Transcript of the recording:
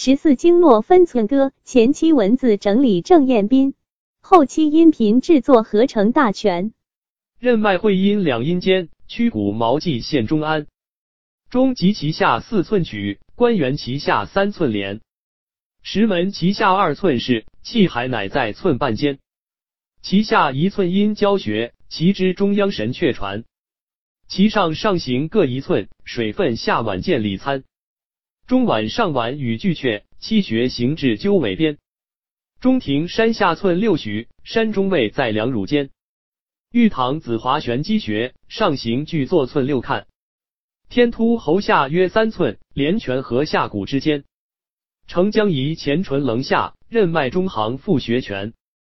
十四经络分寸歌，前期文字整理郑彦斌，后期音频制作合成大全。任脉会阴两阴间，曲骨毛际线中安。中及其下四寸曲，关元其下三寸连。石门其下二寸是，气海乃在寸半间。其下一寸阴交穴，其之中央神阙传。其上上行各一寸，水分下脘见里参。中脘上脘与巨阙，七穴行至鸠尾边。中庭山下寸六许，山中位在两乳间。玉堂子华玄机穴，上行巨坐寸六看。天突喉下约三寸，连泉和下骨之间。承江仪前唇棱下，任脉中行复穴泉。